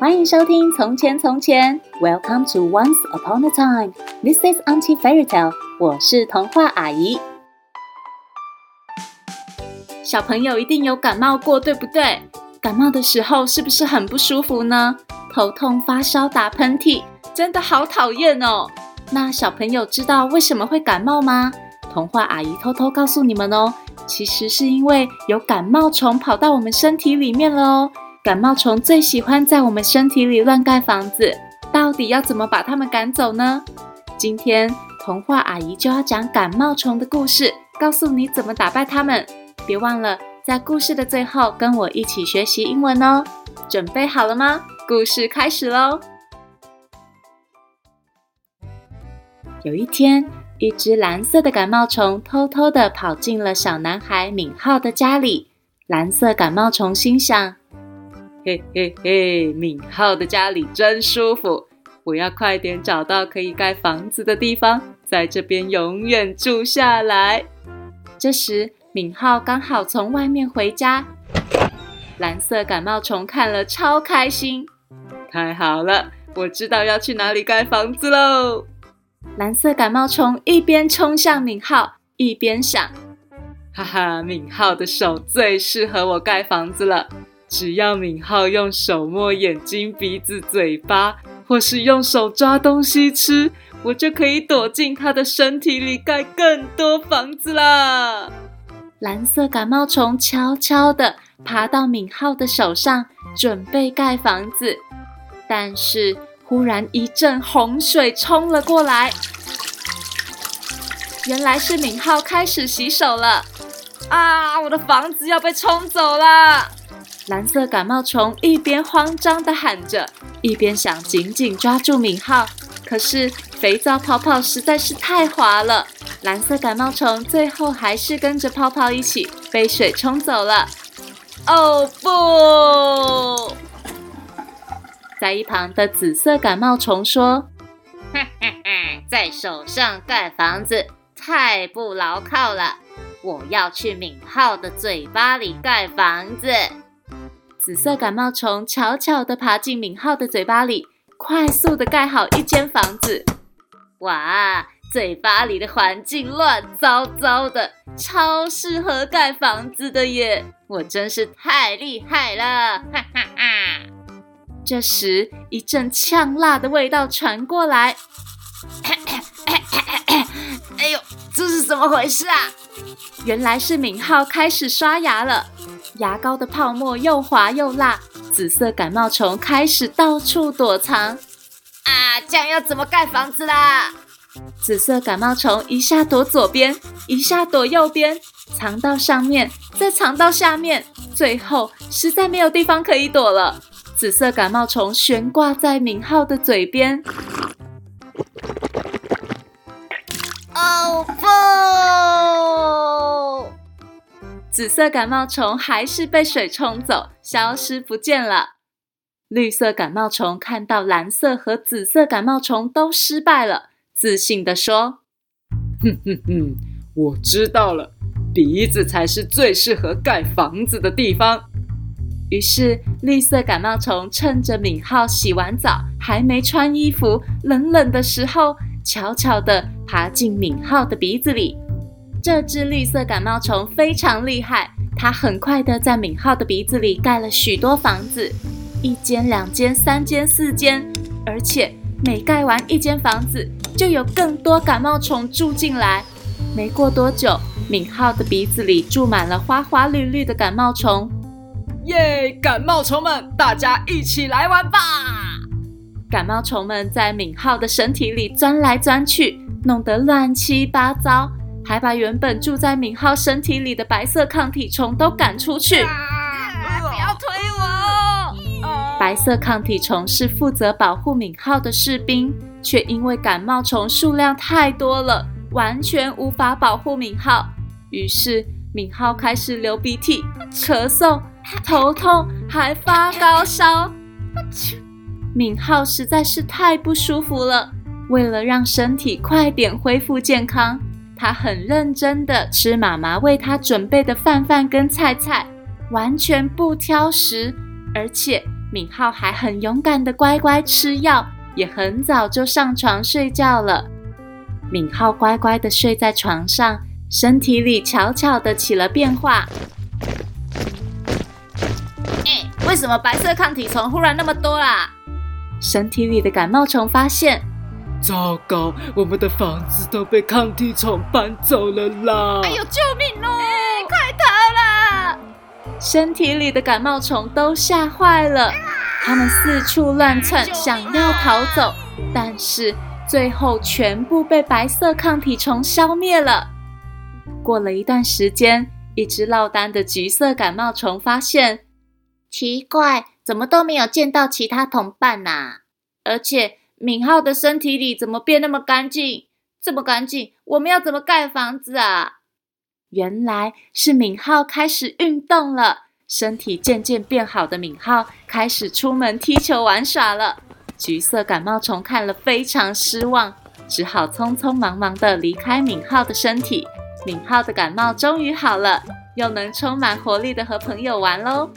欢迎收听《从前从前》，Welcome to Once Upon a Time。This is Auntie Fairy Tale。我是童话阿姨。小朋友一定有感冒过，对不对？感冒的时候是不是很不舒服呢？头痛、发烧、打喷嚏，真的好讨厌哦。那小朋友知道为什么会感冒吗？童话阿姨偷偷告诉你们哦，其实是因为有感冒虫跑到我们身体里面了哦。感冒虫最喜欢在我们身体里乱盖房子，到底要怎么把它们赶走呢？今天童话阿姨就要讲感冒虫的故事，告诉你怎么打败它们。别忘了在故事的最后跟我一起学习英文哦。准备好了吗？故事开始喽！有一天，一只蓝色的感冒虫偷偷地跑进了小男孩敏浩的家里。蓝色感冒虫心想。嘿嘿嘿，敏浩的家里真舒服，我要快点找到可以盖房子的地方，在这边永远住下来。这时，敏浩刚好从外面回家，蓝色感冒虫看了超开心，太好了，我知道要去哪里盖房子喽！蓝色感冒虫一边冲向敏浩，一边想：哈哈，敏浩的手最适合我盖房子了。只要敏浩用手摸眼睛、鼻子、嘴巴，或是用手抓东西吃，我就可以躲进他的身体里盖更多房子啦！蓝色感冒虫悄悄地爬到敏浩的手上，准备盖房子。但是忽然一阵洪水冲了过来，原来是敏浩开始洗手了！啊，我的房子要被冲走了！蓝色感冒虫一边慌张地喊着，一边想紧紧抓住敏浩。可是肥皂泡泡实在是太滑了，蓝色感冒虫最后还是跟着泡泡一起被水冲走了。哦不！在一旁的紫色感冒虫说：“，在手上盖房子太不牢靠了，我要去敏浩的嘴巴里盖房子。”紫色感冒虫悄悄地爬进敏浩的嘴巴里，快速地盖好一间房子。哇，嘴巴里的环境乱糟糟的，超适合盖房子的耶！我真是太厉害了，哈哈哈！这时，一阵呛辣的味道传过来。哎呦，这是怎么回事啊？原来是敏浩开始刷牙了。牙膏的泡沫又滑又辣，紫色感冒虫开始到处躲藏。啊，这样要怎么盖房子啦？紫色感冒虫一下躲左边，一下躲右边，藏到上面，再藏到下面，最后实在没有地方可以躲了。紫色感冒虫悬挂在敏浩的嘴边。紫色感冒虫还是被水冲走，消失不见了。绿色感冒虫看到蓝色和紫色感冒虫都失败了，自信地说：“哼哼哼，我知道了，鼻子才是最适合盖房子的地方。”于是，绿色感冒虫趁着敏浩洗完澡还没穿衣服、冷冷的时候，悄悄地爬进敏浩的鼻子里。这只绿色感冒虫非常厉害，它很快地在敏浩的鼻子里盖了许多房子，一间、两间、三间、四间，而且每盖完一间房子，就有更多感冒虫住进来。没过多久，敏浩的鼻子里住满了花花绿绿的感冒虫。耶！感冒虫们，大家一起来玩吧！感冒虫们在敏浩的身体里钻来钻去，弄得乱七八糟。还把原本住在敏浩身体里的白色抗体虫都赶出去！啊啊、不要推我！白色抗体虫是负责保护敏浩的士兵，却因为感冒虫数量太多了，完全无法保护敏浩。于是敏浩开始流鼻涕、咳嗽、头痛，还发高烧。敏浩实在是太不舒服了。为了让身体快点恢复健康。他很认真的吃妈妈为他准备的饭饭跟菜菜，完全不挑食，而且敏浩还很勇敢的乖乖吃药，也很早就上床睡觉了。敏浩乖乖的睡在床上，身体里悄悄的起了变化。欸，为什么白色抗体虫忽然那么多啦？身体里的感冒虫发现。糟糕，我们的房子都被抗体虫搬走了啦！哎呦，救命哦！欸，快逃啦！身体里的感冒虫都吓坏了，它们四处乱窜，想要逃走，但是最后全部被白色抗体虫消灭了。过了一段时间，一只落单的橘色感冒虫发现，奇怪，怎么都没有见到其他同伴呐？而且。敏浩的身体里怎么变那么干净？这么干净，我们要怎么盖房子啊？原来是敏浩开始运动了，身体渐渐变好的敏浩开始出门踢球玩耍了。橘色感冒虫看了非常失望，只好匆匆忙忙地离开敏浩的身体。敏浩的感冒终于好了，又能充满活力地和朋友玩喽。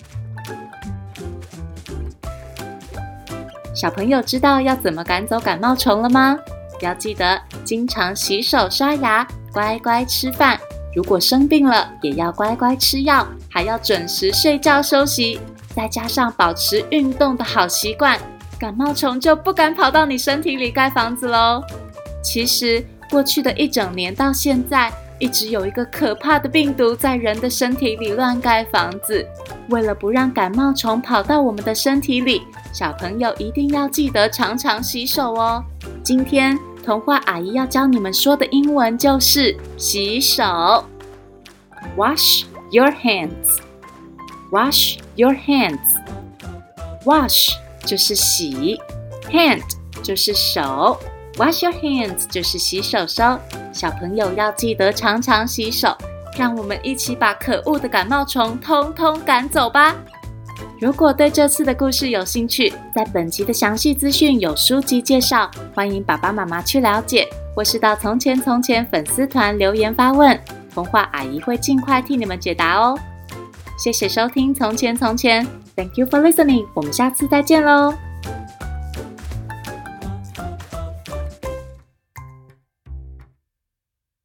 小朋友知道要怎么赶走感冒虫了吗？要记得经常洗手刷牙，乖乖吃饭。如果生病了，也要乖乖吃药，还要准时睡觉休息。再加上保持运动的好习惯，感冒虫就不敢跑到你身体里盖房子喽。其实过去的一整年到现在，一直有一个可怕的病毒在人的身体里乱盖房子。为了不让感冒虫跑到我们的身体里，小朋友一定要记得常常洗手哦。今天童话阿姨要教你们说的英文就是洗手，Wash your hands. Wash your hands. Wash 就是洗，hand 就是手，Wash your hands 就是洗手手。小朋友要记得常常洗手。让我们一起把可恶的感冒虫通通赶走吧！如果对这次的故事有兴趣，在本集的详细资讯有书籍介绍，欢迎爸爸妈妈去了解，或是到从前从前粉丝团留言发问，童话阿姨会尽快替你们解答哦。谢谢收听《从前从前》，Thank you for listening，我们下次再见喽！